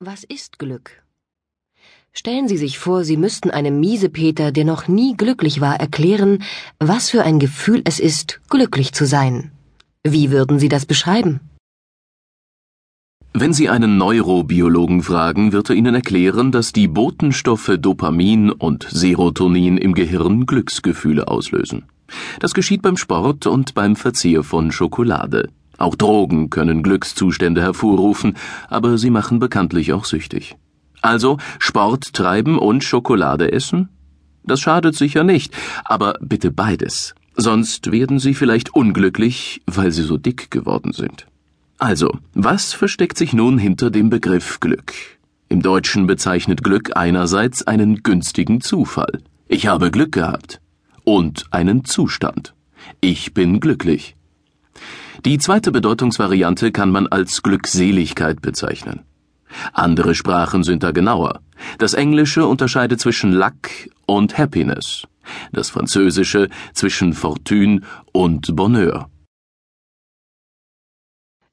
Was ist Glück? Stellen Sie sich vor, Sie müssten einem Miesepeter, der noch nie glücklich war, erklären, was für ein Gefühl es ist, glücklich zu sein. Wie würden Sie das beschreiben? Wenn Sie einen Neurobiologen fragen, wird er Ihnen erklären, dass die Botenstoffe Dopamin und Serotonin im Gehirn Glücksgefühle auslösen. Das geschieht beim Sport und beim Verzehr von Schokolade. Auch Drogen können Glückszustände hervorrufen, aber sie machen bekanntlich auch süchtig. Also Sport treiben und Schokolade essen? Das schadet sicher nicht, aber bitte beides. Sonst werden Sie vielleicht unglücklich, weil Sie so dick geworden sind. Also, was versteckt sich nun hinter dem Begriff Glück? Im Deutschen bezeichnet Glück einerseits einen günstigen Zufall. Ich habe Glück gehabt. Und einen Zustand. Ich bin glücklich. Die zweite Bedeutungsvariante kann man als Glückseligkeit bezeichnen. Andere Sprachen sind da genauer. Das Englische unterscheidet zwischen Luck und Happiness, das Französische zwischen Fortune und Bonheur.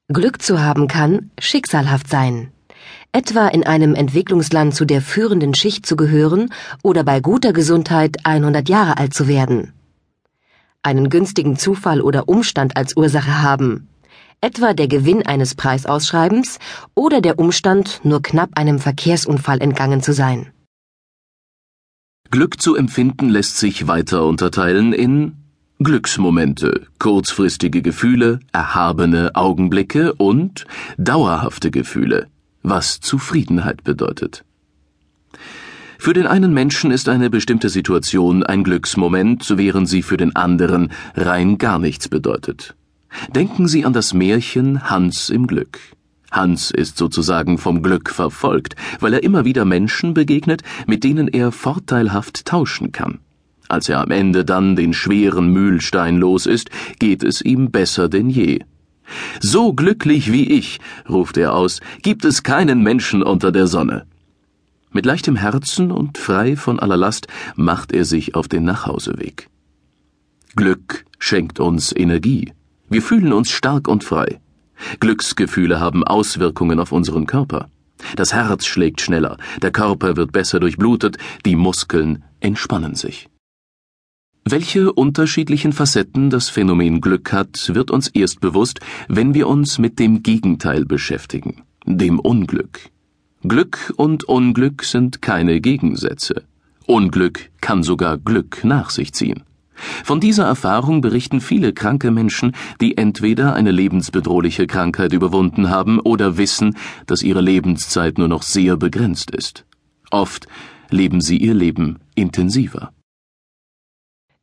Glück zu haben kann schicksalhaft sein. Etwa in einem Entwicklungsland zu der führenden Schicht zu gehören oder bei guter Gesundheit 100 Jahre alt zu werden einen günstigen Zufall oder Umstand als Ursache haben, etwa der Gewinn eines Preisausschreibens oder der Umstand, nur knapp einem Verkehrsunfall entgangen zu sein. Glück zu empfinden lässt sich weiter unterteilen in Glücksmomente, kurzfristige Gefühle, erhabene Augenblicke und dauerhafte Gefühle, was Zufriedenheit bedeutet. Für den einen Menschen ist eine bestimmte Situation ein Glücksmoment, während sie für den anderen rein gar nichts bedeutet. Denken Sie an das Märchen Hans im Glück. Hans ist sozusagen vom Glück verfolgt, weil er immer wieder Menschen begegnet, mit denen er vorteilhaft tauschen kann. Als er am Ende dann den schweren Mühlstein los ist, geht es ihm besser denn je. So glücklich wie ich, ruft er aus, gibt es keinen Menschen unter der Sonne. Mit leichtem Herzen und frei von aller Last macht er sich auf den Nachhauseweg. Glück schenkt uns Energie. Wir fühlen uns stark und frei. Glücksgefühle haben Auswirkungen auf unseren Körper. Das Herz schlägt schneller, der Körper wird besser durchblutet, die Muskeln entspannen sich. Welche unterschiedlichen Facetten das Phänomen Glück hat, wird uns erst bewusst, wenn wir uns mit dem Gegenteil beschäftigen, dem Unglück. Glück und Unglück sind keine Gegensätze. Unglück kann sogar Glück nach sich ziehen. Von dieser Erfahrung berichten viele kranke Menschen, die entweder eine lebensbedrohliche Krankheit überwunden haben oder wissen, dass ihre Lebenszeit nur noch sehr begrenzt ist. Oft leben sie ihr Leben intensiver.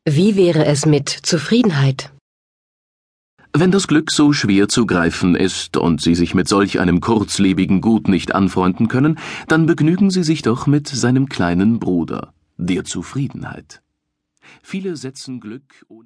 Wie wäre es mit Zufriedenheit? Wenn das Glück so schwer zu greifen ist und Sie sich mit solch einem kurzlebigen Gut nicht anfreunden können, dann begnügen Sie sich doch mit seinem kleinen Bruder, der Zufriedenheit. Viele setzen Glück ohne